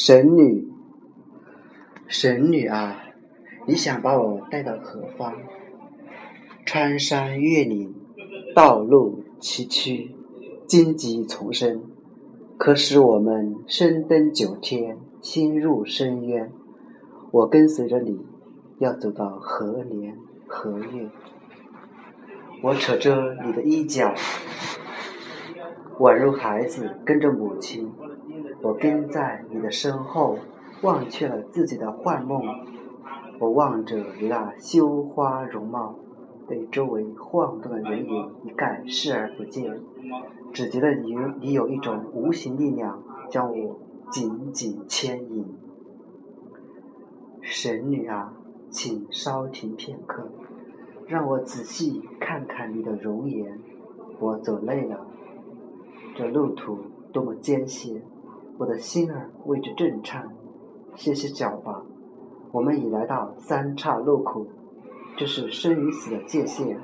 神女，神女啊，你想把我带到何方？穿山越岭，道路崎岖，荆棘丛生，可使我们身登九天，心入深渊。我跟随着你，要走到何年何月？我扯着你的衣角，宛如孩子跟着母亲。我跟在你的身后，忘却了自己的幻梦。我望着你那羞花容貌，被周围晃动的人影一概视而不见，只觉得你你有一种无形力量将我紧紧牵引。神女啊，请稍停片刻，让我仔细看看你的容颜。我走累了，这路途多么艰险。我的心儿为之震颤，歇歇脚吧。我们已来到三岔路口，这是生与死的界限。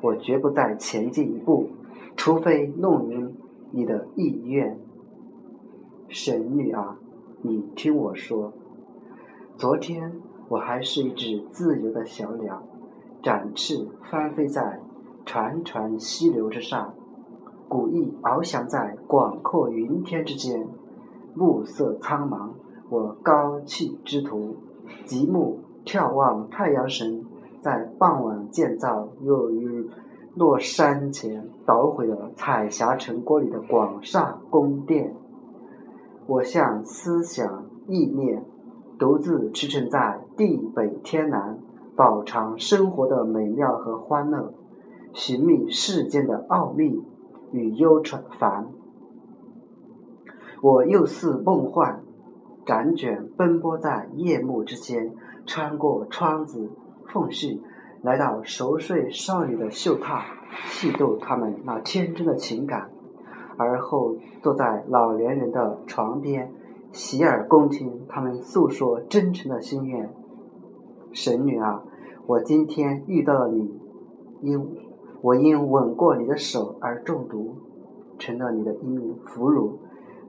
我绝不再前进一步，除非弄晕你的意愿。神女啊，你听我说，昨天我还是一只自由的小鸟，展翅翻飞在潺潺溪流之上，古意翱翔在广阔云天之间。暮色苍茫，我高气之徒，极目眺望太阳神在傍晚建造又于落山前捣毁了彩霞城郭里的广厦宫殿。我向思想意念，独自驰骋在地北天南，饱尝生活的美妙和欢乐，寻觅世间的奥秘与忧愁烦。我又似梦幻，辗转奔波在夜幕之间，穿过窗子缝隙，来到熟睡少女的绣榻，细度他们那天真的情感，而后坐在老年人的床边，洗耳恭听他们诉说真诚的心愿。神女啊，我今天遇到了你，因我因吻过你的手而中毒，成了你的一名俘虏。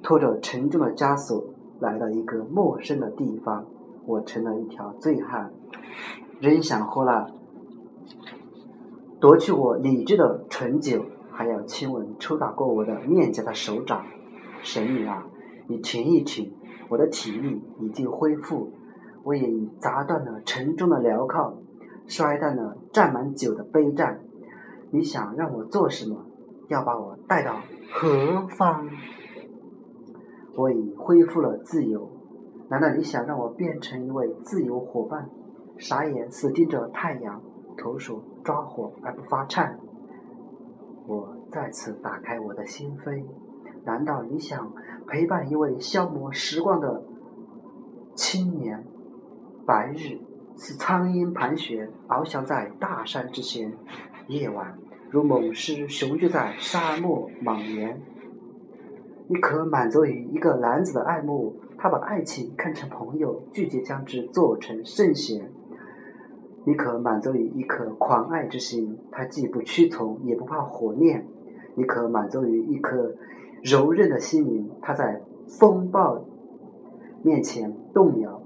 拖着沉重的枷锁来到一个陌生的地方，我成了一条醉汉，仍想喝了夺去我理智的醇酒，还要亲吻抽打过我的面颊的手掌。神女啊，你停一停，我的体力已经恢复，我也已砸断了沉重的镣铐，摔断了沾满酒的杯盏。你想让我做什么？要把我带到何方？我已恢复了自由，难道你想让我变成一位自由伙伴，傻眼死盯着太阳，投手抓火而不发颤？我再次打开我的心扉，难道你想陪伴一位消磨时光的青年？白日似苍鹰盘旋，翱翔在大山之前；夜晚如猛狮雄踞在沙漠莽原。你可满足于一个男子的爱慕，他把爱情看成朋友，拒绝将之做成圣贤。你可满足于一颗狂爱之心，他既不屈从，也不怕火炼。你可满足于一颗柔韧的心灵，他在风暴面前动摇，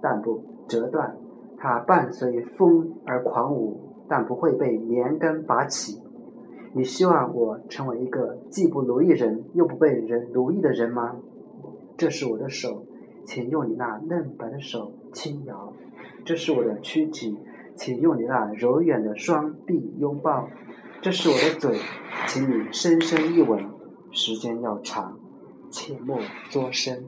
但不折断。他伴随风而狂舞，但不会被连根拔起。你希望我成为一个既不奴役人又不被人奴役的人吗？这是我的手，请用你那嫩白的手轻摇；这是我的躯体，请用你那柔软的双臂拥抱；这是我的嘴，请你深深一吻。时间要长，切莫作声。